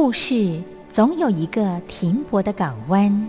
故事总有一个停泊的港湾。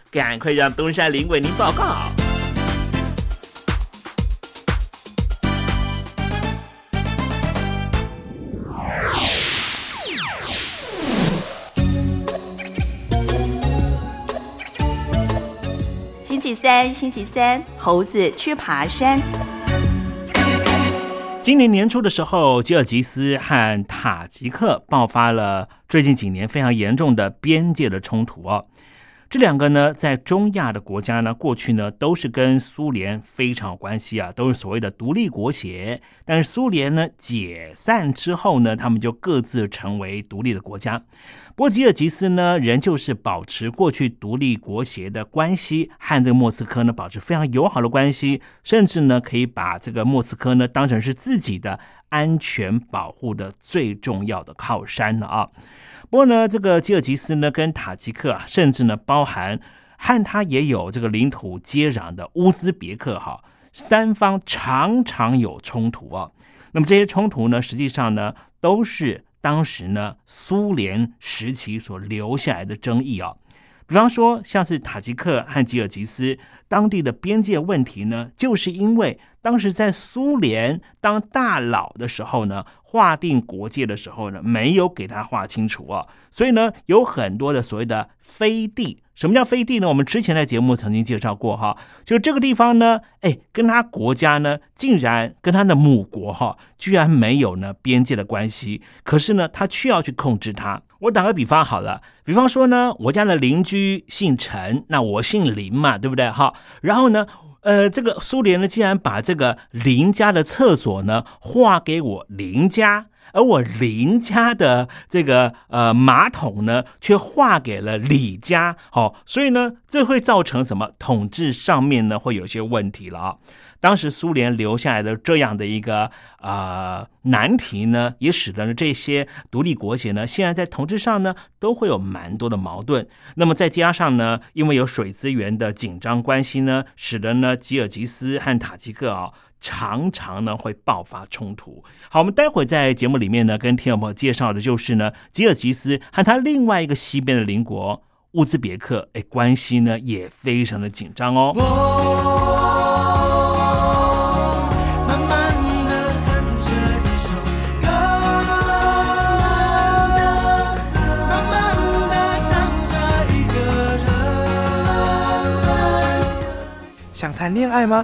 赶快让东山林为您报告。星期三，星期三，猴子去爬山。今年年初的时候，吉尔吉斯和塔吉克爆发了最近几年非常严重的边界的冲突哦。这两个呢，在中亚的国家呢，过去呢都是跟苏联非常有关系啊，都是所谓的独立国协。但是苏联呢解散之后呢，他们就各自成为独立的国家。波吉尔吉斯呢，仍旧是保持过去独立国协的关系，和这个莫斯科呢保持非常友好的关系，甚至呢可以把这个莫斯科呢当成是自己的安全保护的最重要的靠山了啊。不过呢，这个吉尔吉斯呢跟塔吉克啊，甚至呢包含和他也有这个领土接壤的乌兹别克哈，三方常常有冲突啊。那么这些冲突呢，实际上呢都是当时呢苏联时期所留下来的争议啊。比方说，像是塔吉克和吉尔吉斯当地的边界问题呢，就是因为当时在苏联当大佬的时候呢，划定国界的时候呢，没有给他划清楚啊，所以呢，有很多的所谓的飞地。什么叫飞地呢？我们之前在节目曾经介绍过哈，就这个地方呢，哎，跟他国家呢，竟然跟他的母国哈，居然没有呢边界的关系，可是呢，他却要去控制它。我打个比方好了，比方说呢，我家的邻居姓陈，那我姓林嘛，对不对？哈，然后呢，呃，这个苏联呢，竟然把这个林家的厕所呢划给我林家。而我林家的这个呃马桶呢，却划给了李家，好，所以呢，这会造成什么统治上面呢会有些问题了啊。当时苏联留下来的这样的一个呃难题呢，也使得呢这些独立国协呢，现在在统治上呢都会有蛮多的矛盾。那么再加上呢，因为有水资源的紧张关系呢，使得呢吉尔吉斯和塔吉克啊。常常呢会爆发冲突。好，我们待会在节目里面呢，跟听众朋友介绍的就是呢，吉尔吉斯和他另外一个西边的邻国乌兹别克，哎，关系呢也非常的紧张哦。想谈恋爱吗？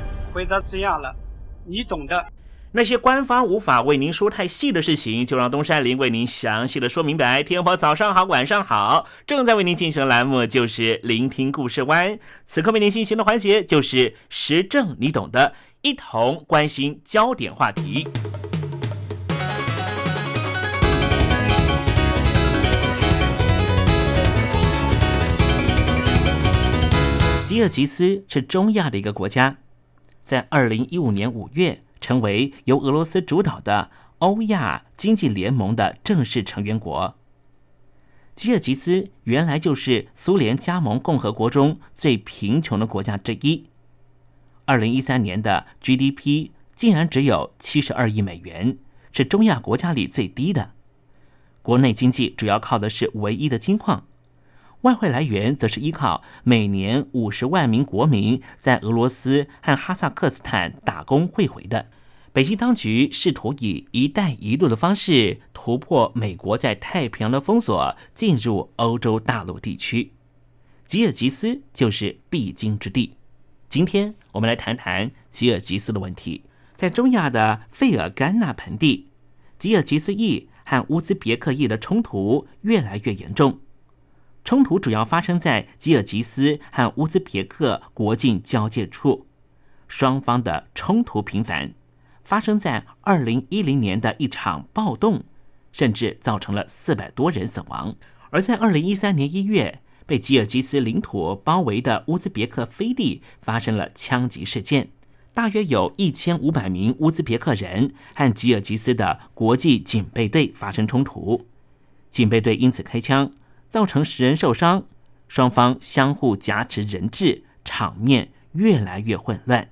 回答这样了，你懂的。那些官方无法为您说太细的事情，就让东山林为您详细的说明白。天婆早上好，晚上好，正在为您进行的栏目就是聆听故事湾。此刻为您进行的环节就是时政，你懂的，一同关心焦点话题。吉尔吉斯是中亚的一个国家，在二零一五年五月成为由俄罗斯主导的欧亚经济联盟的正式成员国。吉尔吉斯原来就是苏联加盟共和国中最贫穷的国家之一，二零一三年的 GDP 竟然只有七十二亿美元，是中亚国家里最低的。国内经济主要靠的是唯一的金矿。外汇来源则是依靠每年五十万名国民在俄罗斯和哈萨克斯坦打工汇回的。北京当局试图以“一带一路”的方式突破美国在太平洋的封锁，进入欧洲大陆地区。吉尔吉斯就是必经之地。今天我们来谈谈吉尔吉斯的问题。在中亚的费尔干纳盆地，吉尔吉斯裔和乌兹别克裔的冲突越来越严重。冲突主要发生在吉尔吉斯和乌兹别克国境交界处，双方的冲突频繁，发生在二零一零年的一场暴动，甚至造成了四百多人死亡。而在二零一三年一月，被吉尔吉斯领土包围的乌兹别克飞地发生了枪击事件，大约有一千五百名乌兹别克人和吉尔吉斯的国际警备队发生冲突，警备队因此开枪。造成十人受伤，双方相互挟持人质，场面越来越混乱。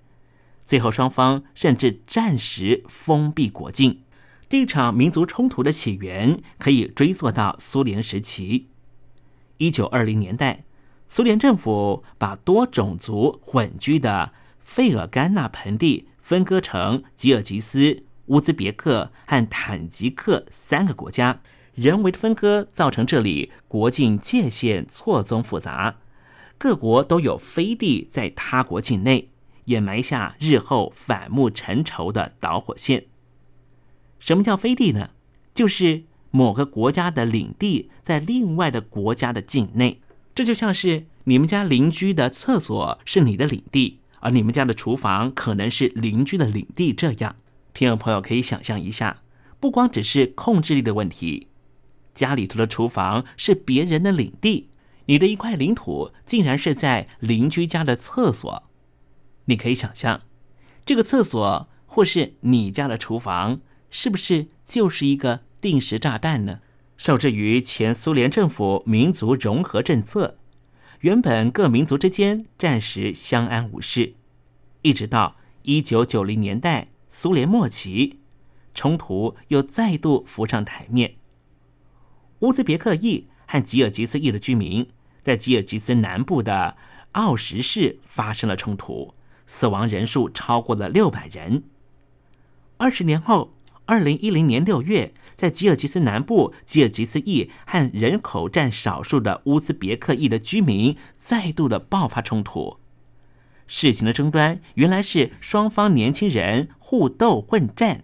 最后，双方甚至暂时封闭国境。这场民族冲突的起源可以追溯到苏联时期。一九二零年代，苏联政府把多种族混居的费尔干纳盆地分割成吉尔吉斯、乌兹别克和坦吉克三个国家。人为的分割造成这里国境界限错综复杂，各国都有飞地在他国境内，也埋下日后反目成仇的导火线。什么叫飞地呢？就是某个国家的领地在另外的国家的境内，这就像是你们家邻居的厕所是你的领地，而你们家的厨房可能是邻居的领地。这样，听众朋友可以想象一下，不光只是控制力的问题。家里头的厨房是别人的领地，你的一块领土竟然是在邻居家的厕所。你可以想象，这个厕所或是你家的厨房，是不是就是一个定时炸弹呢？受制于前苏联政府民族融合政策，原本各民族之间暂时相安无事，一直到一九九零年代苏联末期，冲突又再度浮上台面。乌兹别克裔和吉尔吉斯裔的居民在吉尔吉斯南部的奥什市发生了冲突，死亡人数超过了六百人。二十年后，二零一零年六月，在吉尔吉斯南部，吉尔吉斯裔和人口占少数的乌兹别克裔的居民再度的爆发冲突。事情的争端原来是双方年轻人互斗混战。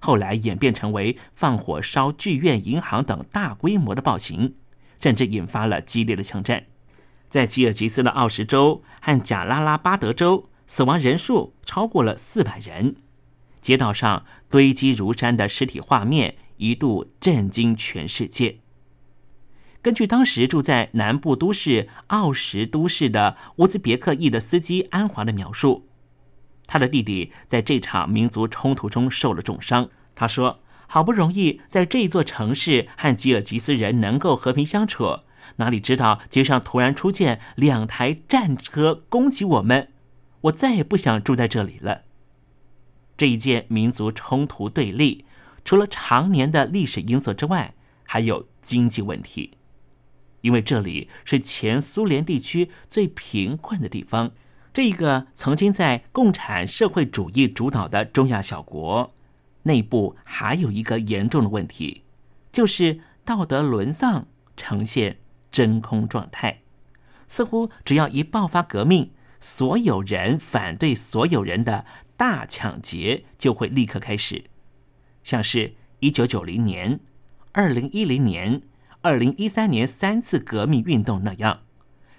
后来演变成为放火烧剧院、银行等大规模的暴行，甚至引发了激烈的枪战。在吉尔吉斯的奥什州和贾拉拉巴德州，死亡人数超过了四百人。街道上堆积如山的尸体画面一度震惊全世界。根据当时住在南部都市奥什都市的乌兹别克裔的司机安华的描述，他的弟弟在这场民族冲突中受了重伤。他说：“好不容易在这座城市和吉尔吉斯人能够和平相处，哪里知道街上突然出现两台战车攻击我们，我再也不想住在这里了。”这一件民族冲突对立，除了常年的历史因素之外，还有经济问题。因为这里是前苏联地区最贫困的地方，这个曾经在共产社会主义主导的中亚小国，内部还有一个严重的问题，就是道德沦丧，呈现真空状态。似乎只要一爆发革命，所有人反对所有人的大抢劫就会立刻开始，像是一九九零年、二零一零年。二零一三年三次革命运动那样，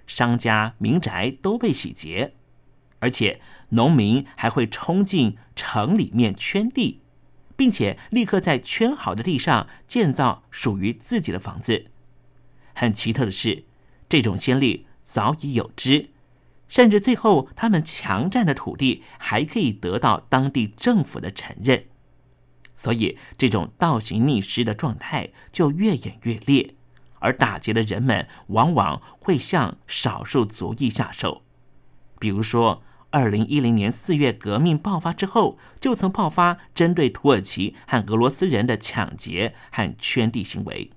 商家民宅都被洗劫，而且农民还会冲进城里面圈地，并且立刻在圈好的地上建造属于自己的房子。很奇特的是，这种先例早已有之，甚至最后他们强占的土地还可以得到当地政府的承认。所以，这种倒行逆施的状态就越演越烈，而打劫的人们往往会向少数族裔下手。比如说，二零一零年四月革命爆发之后，就曾爆发针对土耳其和俄罗斯人的抢劫和圈地行为，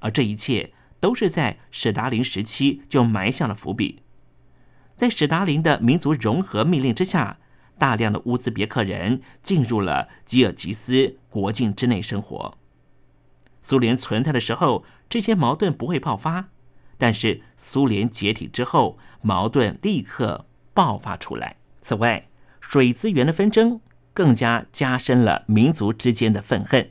而这一切都是在史达林时期就埋下了伏笔。在史达林的民族融合命令之下。大量的乌兹别克人进入了吉尔吉斯国境之内生活。苏联存在的时候，这些矛盾不会爆发；但是苏联解体之后，矛盾立刻爆发出来。此外，水资源的纷争更加加深了民族之间的愤恨。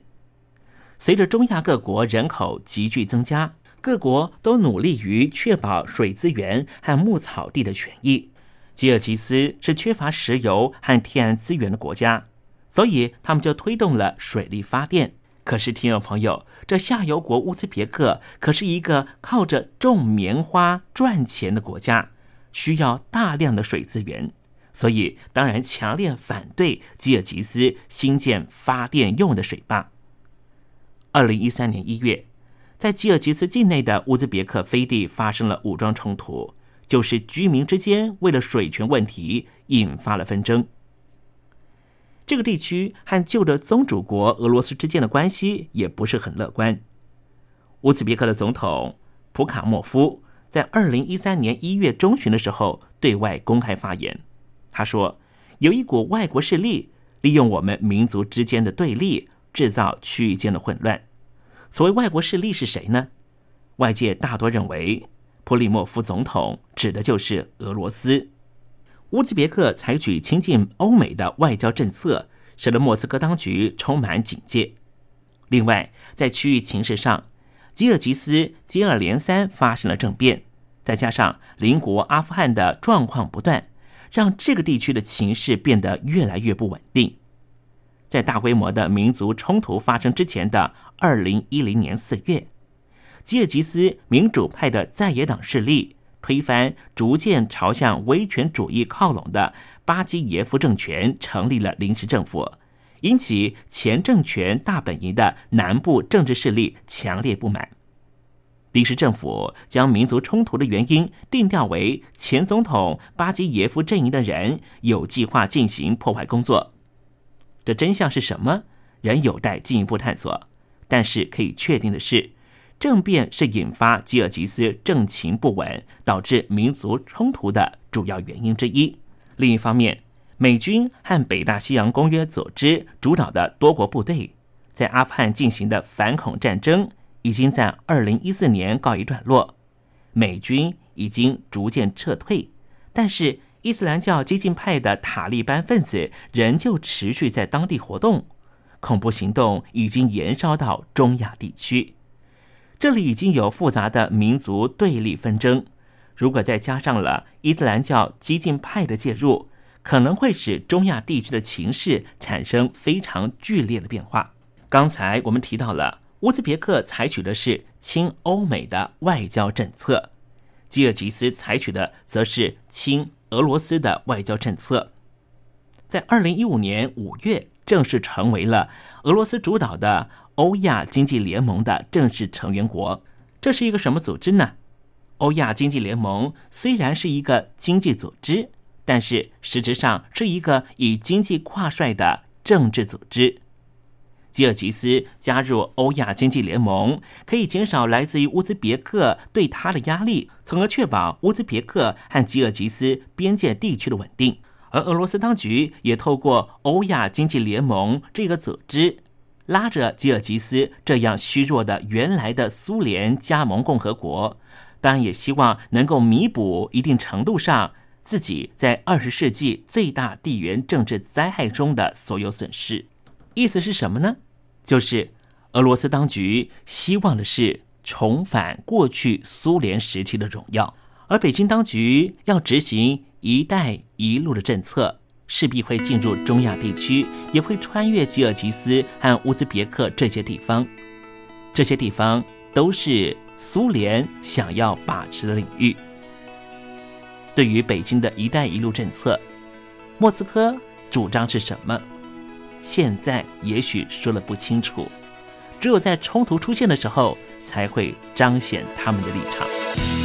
随着中亚各国人口急剧增加，各国都努力于确保水资源和牧草地的权益。吉尔吉斯是缺乏石油和天然资源的国家，所以他们就推动了水力发电。可是，听众朋友，这下游国乌兹别克可是一个靠着种棉花赚钱的国家，需要大量的水资源，所以当然强烈反对吉尔吉斯新建发电用的水坝。二零一三年一月，在吉尔吉斯境内的乌兹别克飞地发生了武装冲突。就是居民之间为了水权问题引发了纷争。这个地区和旧的宗主国俄罗斯之间的关系也不是很乐观。乌兹别克的总统普卡莫夫在二零一三年一月中旬的时候对外公开发言，他说：“有一股外国势力利用我们民族之间的对立，制造区域间的混乱。所谓外国势力是谁呢？外界大多认为。”普里莫夫总统指的就是俄罗斯。乌兹别克采取亲近欧美的外交政策，使得莫斯科当局充满警戒。另外，在区域情势上，吉尔吉斯接二连三发生了政变，再加上邻国阿富汗的状况不断，让这个地区的情势变得越来越不稳定。在大规模的民族冲突发生之前的二零一零年四月。吉尔吉斯民主派的在野党势力推翻逐渐朝向威权主义靠拢的巴基耶夫政权，成立了临时政府，引起前政权大本营的南部政治势力强烈不满。临时政府将民族冲突的原因定调为前总统巴基耶夫阵营的人有计划进行破坏工作。这真相是什么，仍有待进一步探索。但是可以确定的是。政变是引发吉尔吉斯政情不稳、导致民族冲突的主要原因之一。另一方面，美军和北大西洋公约组织主导的多国部队在阿富汗进行的反恐战争已经在二零一四年告一段落，美军已经逐渐撤退，但是伊斯兰教激进派的塔利班分子仍旧持续在当地活动，恐怖行动已经延烧到中亚地区。这里已经有复杂的民族对立纷争，如果再加上了伊斯兰教激进派的介入，可能会使中亚地区的情势产生非常剧烈的变化。刚才我们提到了乌兹别克采取的是亲欧美的外交政策，吉尔吉斯采取的则是亲俄罗斯的外交政策。在二零一五年五月，正式成为了俄罗斯主导的欧亚经济联盟的正式成员国。这是一个什么组织呢？欧亚经济联盟虽然是一个经济组织，但是实质上是一个以经济挂帅的政治组织。吉尔吉斯加入欧亚经济联盟，可以减少来自于乌兹别克对他的压力，从而确保乌兹别克和吉尔吉斯边界地区的稳定。而俄罗斯当局也透过欧亚经济联盟这个组织，拉着吉尔吉斯这样虚弱的原来的苏联加盟共和国，当然也希望能够弥补一定程度上自己在二十世纪最大地缘政治灾害中的所有损失。意思是什么呢？就是俄罗斯当局希望的是重返过去苏联时期的荣耀，而北京当局要执行“一带一路”的政策，势必会进入中亚地区，也会穿越吉尔吉斯和乌兹别克这些地方。这些地方都是苏联想要把持的领域。对于北京的一带一路政策，莫斯科主张是什么？现在也许说了不清楚，只有在冲突出现的时候，才会彰显他们的立场。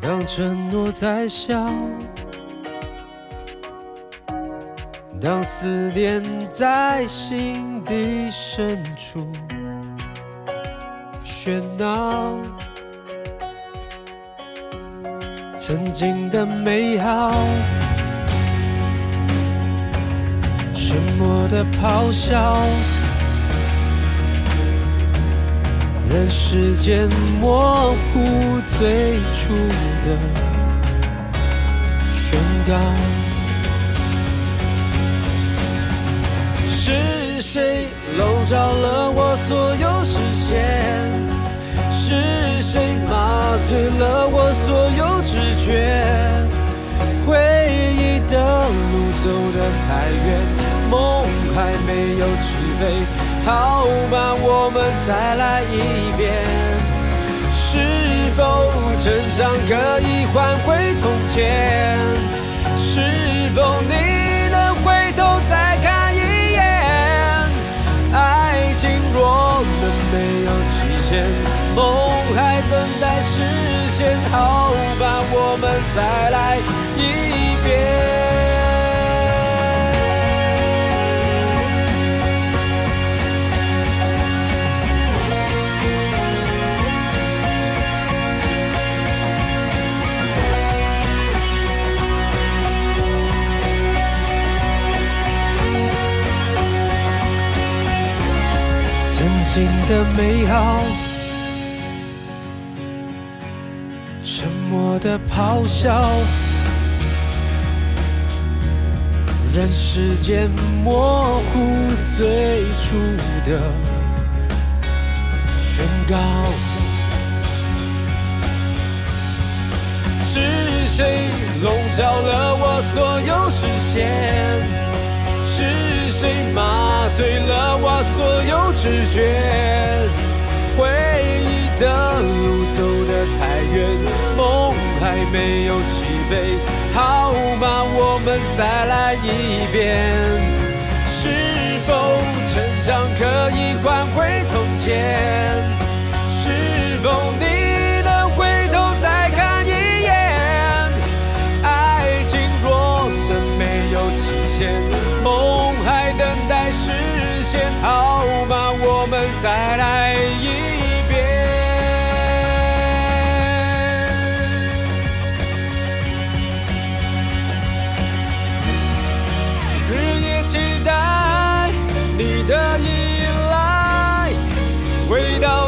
当承诺在笑，当思念在心底深处喧闹，曾经的美好，沉默的咆哮。任时间模糊最初的宣告，是谁笼罩了我所有视线？是谁麻醉了我所有知觉？回忆的路走得太远，梦还没有起飞，好吧？我们再来一遍。是否成长可以换回从前？是否你能回头再看一眼？爱情若能没有期限，梦还等待实现，好吧，我们再来一遍。美好，沉默的咆哮，让时间模糊最初的宣告。是谁笼罩了我所有视线？谁麻醉了我所有知觉？回忆的路走得太远，梦还没有起飞，好吗？我们再来一遍。是否成长可以换回从前？是否你再来一遍。日夜期待你的依赖，回到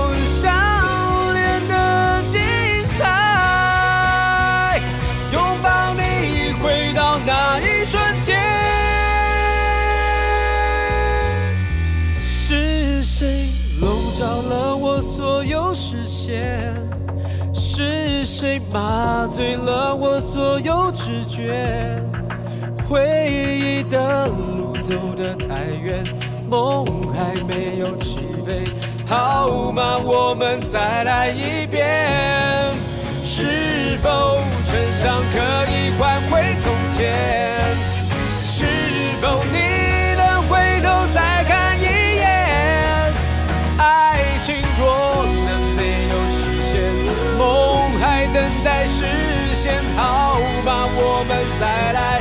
是谁麻醉了我所有知觉？回忆的路走得太远，梦还没有起飞，好吗？我们再来一遍。是否成长可以换回从前？是否你能回头再看一眼？爱情若待实现，好吗？我们再来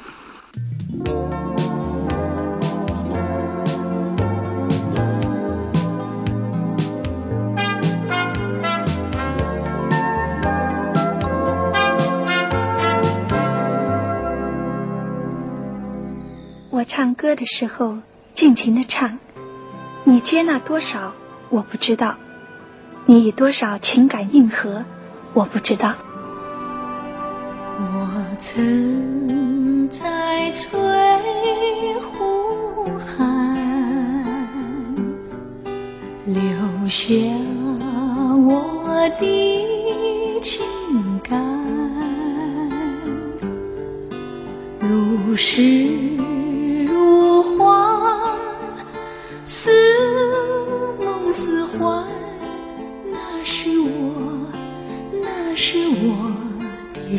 的时候尽情的唱，你接纳多少我不知道，你以多少情感应和我不知道。我曾在翠湖畔留下我的情感，如诗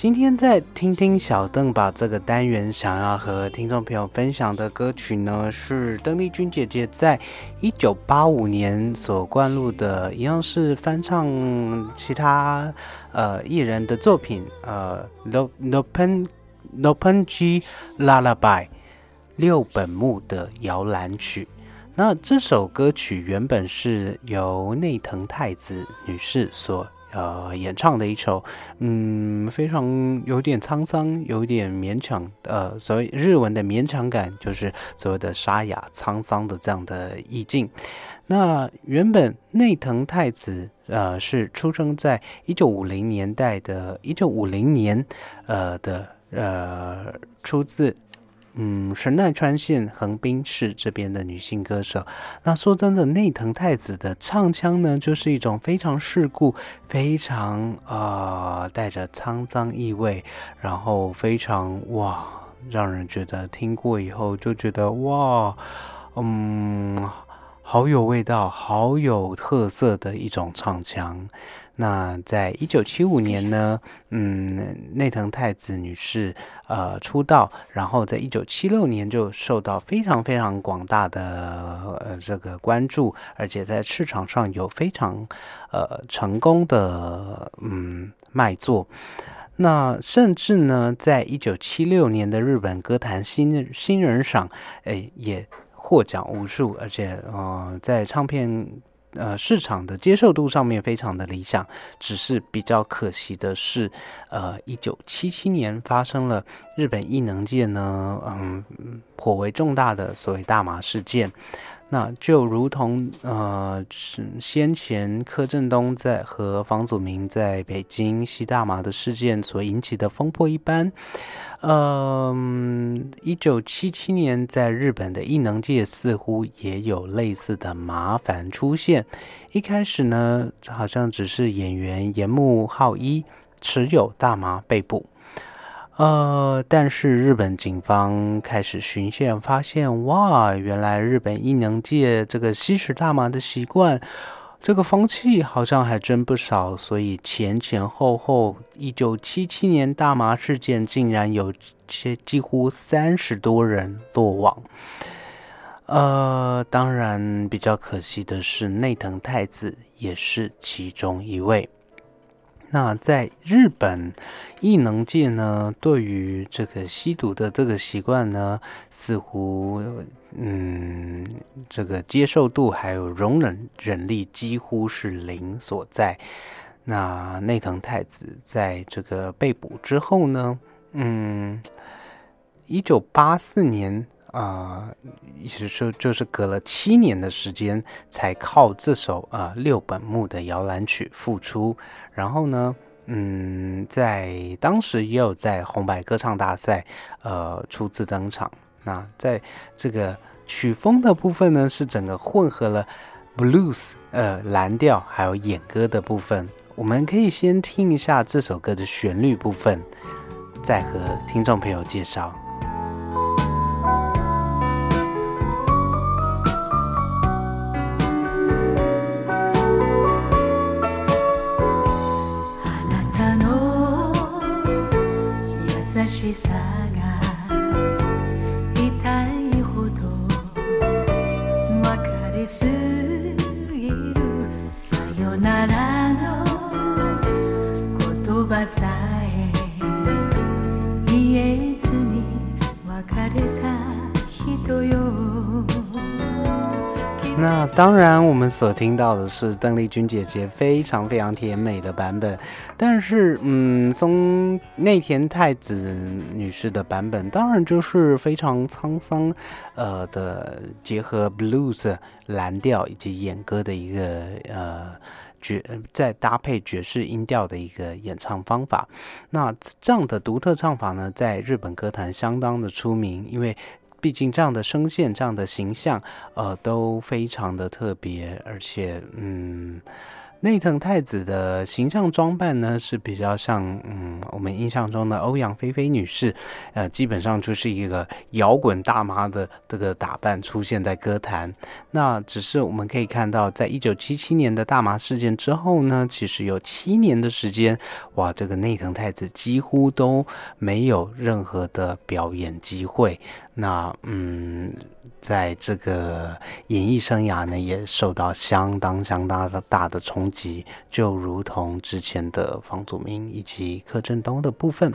今天在听听小邓吧这个单元，想要和听众朋友分享的歌曲呢，是邓丽君姐姐在一九八五年所灌录的，一样是翻唱其他呃艺人的作品，呃，No No Pen No Pen G Lullaby 六本木的摇篮曲。那这首歌曲原本是由内藤太子女士所呃演唱的一首，嗯，非常有点沧桑，有点勉强，呃，所谓日文的勉强感，就是所谓的沙哑沧桑的这样的意境。那原本内藤太子呃是出生在一九五零年代的，一九五零年呃的呃出自。嗯，神奈川县横滨市这边的女性歌手。那说真的，内藤太子的唱腔呢，就是一种非常世故、非常呃带着沧桑意味，然后非常哇，让人觉得听过以后就觉得哇，嗯，好有味道、好有特色的一种唱腔。那在一九七五年呢，嗯，内藤太子女士呃出道，然后在一九七六年就受到非常非常广大的呃这个关注，而且在市场上有非常呃成功的嗯卖座。那甚至呢，在一九七六年的日本歌坛新新人赏，哎也获奖无数，而且呃在唱片。呃市场的接受度上面非常的理想，只是比较可惜的是，呃，一九七七年发生了日本异能界呢，嗯，颇为重大的所谓大麻事件。那就如同呃，是先前柯震东在和房祖名在北京吸大麻的事件所引起的风波一般，嗯，一九七七年在日本的艺能界似乎也有类似的麻烦出现。一开始呢，好像只是演员岩木浩一持有大麻被捕。呃，但是日本警方开始巡线，发现哇，原来日本艺能界这个吸食大麻的习惯，这个风气好像还真不少。所以前前后后，一九七七年大麻事件竟然有些几乎三十多人落网。呃，当然比较可惜的是，内藤太子也是其中一位。那在日本艺能界呢，对于这个吸毒的这个习惯呢，似乎嗯，这个接受度还有容忍忍力几乎是零所在。那内藤太子在这个被捕之后呢，嗯，一九八四年。啊，意思说就是隔了七年的时间，才靠这首啊六本木的摇篮曲复出。然后呢，嗯，在当时也有在红白歌唱大赛呃初次登场。那在这个曲风的部分呢，是整个混合了 blues 呃蓝调还有演歌的部分。我们可以先听一下这首歌的旋律部分，再和听众朋友介绍。聚散。那当然，我们所听到的是邓丽君姐姐非常非常甜美的版本，但是，嗯，松内田太子女士的版本当然就是非常沧桑，呃的结合 blues 蓝调以及演歌的一个呃爵，再搭配爵士音调的一个演唱方法。那这样的独特唱法呢，在日本歌坛相当的出名，因为。毕竟这样的声线、这样的形象，呃，都非常的特别，而且，嗯。内藤太子的形象装扮呢是比较像，嗯，我们印象中的欧阳菲菲女士，呃，基本上就是一个摇滚大妈的这个打扮出现在歌坛。那只是我们可以看到，在一九七七年的大麻事件之后呢，其实有七年的时间，哇，这个内藤太子几乎都没有任何的表演机会。那，嗯。在这个演艺生涯呢，也受到相当相当的大的冲击，就如同之前的房祖名以及柯震东的部分。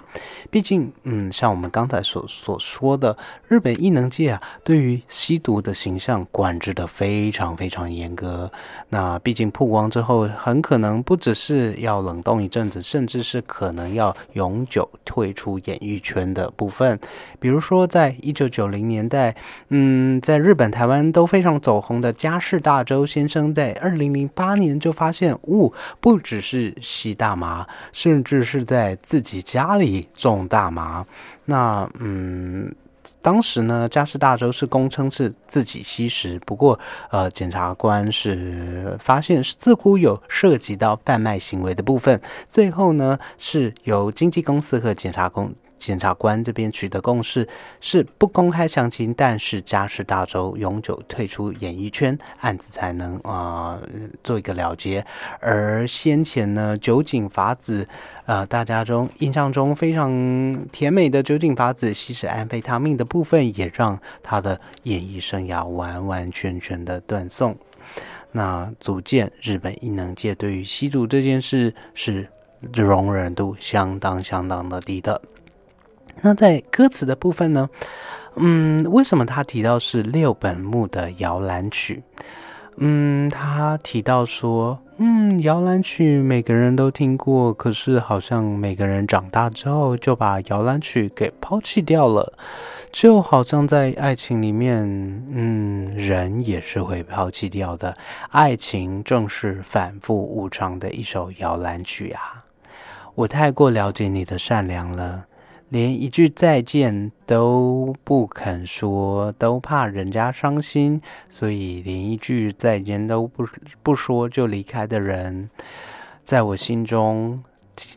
毕竟，嗯，像我们刚才所所说的，日本艺能界啊，对于吸毒的形象管制的非常非常严格。那毕竟曝光之后，很可能不只是要冷冻一阵子，甚至是可能要永久退出演艺圈的部分。比如说，在一九九零年代，嗯。在日本、台湾都非常走红的加世大周先生，在二零零八年就发现，哦，不只是吸大麻，甚至是在自己家里种大麻。那，嗯，当时呢，加世大周是公称是自己吸食，不过，呃，检察官是发现似乎有涉及到贩卖行为的部分，最后呢，是由经纪公司和检察公。检察官这边取得共识是不公开详情，但是嘉世大周永久退出演艺圈，案子才能啊做一个了结。而先前呢，酒井法子，呃，大家中印象中非常甜美的酒井法子吸食安非他命的部分，也让他的演艺生涯完完全全的断送。那足见日本艺能界对于吸毒这件事是容忍度相当相当的低的。那在歌词的部分呢？嗯，为什么他提到是六本木的摇篮曲？嗯，他提到说，嗯，摇篮曲每个人都听过，可是好像每个人长大之后就把摇篮曲给抛弃掉了，就好像在爱情里面，嗯，人也是会抛弃掉的。爱情正是反复无常的一首摇篮曲啊！我太过了解你的善良了。连一句再见都不肯说，都怕人家伤心，所以连一句再见都不不说就离开的人，在我心中，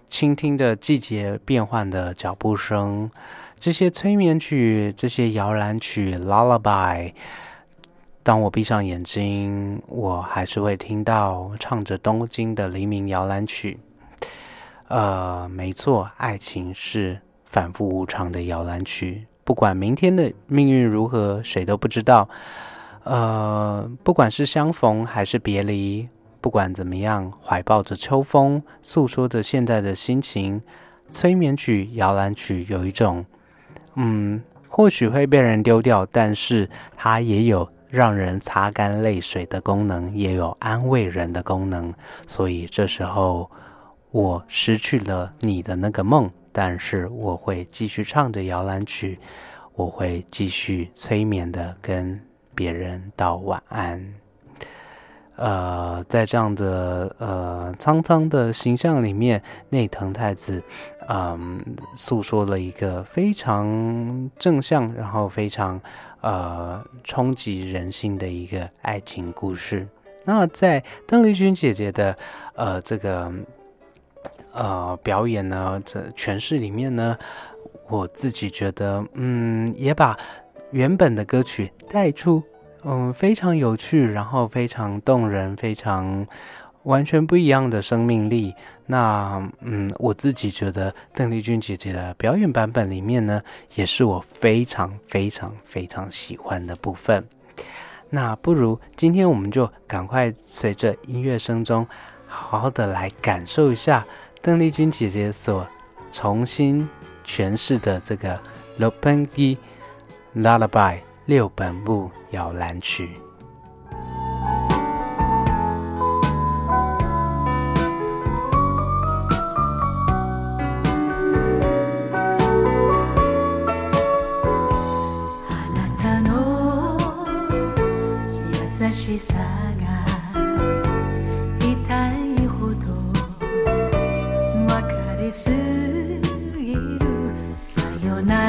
倾听着季节变换的脚步声，这些催眠曲，这些摇篮曲，lullaby。当我闭上眼睛，我还是会听到唱着东京的黎明摇篮曲。呃，没错，爱情是。反复无常的摇篮曲，不管明天的命运如何，谁都不知道。呃，不管是相逢还是别离，不管怎么样，怀抱着秋风，诉说着现在的心情。催眠曲、摇篮曲有一种，嗯，或许会被人丢掉，但是它也有让人擦干泪水的功能，也有安慰人的功能。所以这时候，我失去了你的那个梦。但是我会继续唱着摇篮曲，我会继续催眠的跟别人道晚安。呃，在这样的呃苍苍的形象里面，内藤太子嗯诉说了一个非常正向，然后非常呃冲击人心的一个爱情故事。那在邓丽君姐姐的呃这个。呃，表演呢，这诠释里面呢，我自己觉得，嗯，也把原本的歌曲带出，嗯，非常有趣，然后非常动人，非常完全不一样的生命力。那，嗯，我自己觉得邓丽君姐姐的表演版本里面呢，也是我非常非常非常喜欢的部分。那不如今天我们就赶快随着音乐声中，好好的来感受一下。邓丽君姐姐所重新诠释的这个《l o p e n g i Lullaby》六本木摇篮曲。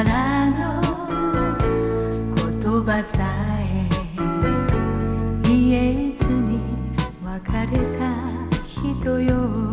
からの言葉さえ言えずに別れた人よ。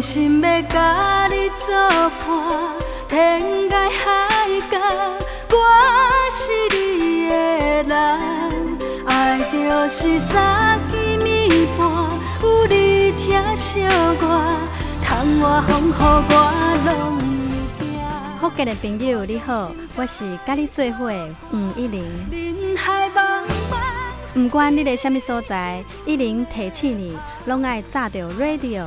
坚心要甲你作伴，天涯海角，我是你的人。爱就是三更暝半，有你疼惜我，窗外风雨我拢。福建的朋友你好，我是甲你做伙的黄一玲。人海茫茫。不管你在什么所在，一零提醒你，拢爱炸着 radio，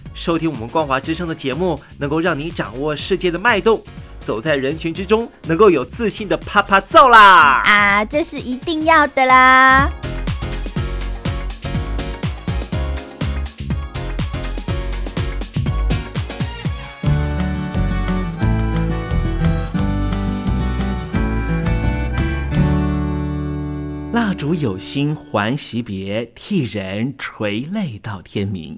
收听我们光华之声的节目，能够让你掌握世界的脉动，走在人群之中，能够有自信的啪啪照啦！啊，这是一定要的啦！蜡烛有心还惜别，替人垂泪到天明。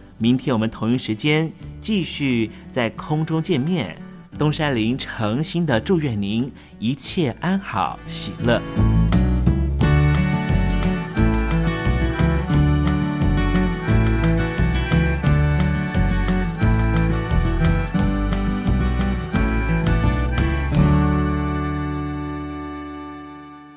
明天我们同一时间继续在空中见面。东山林诚心的祝愿您一切安好，喜乐。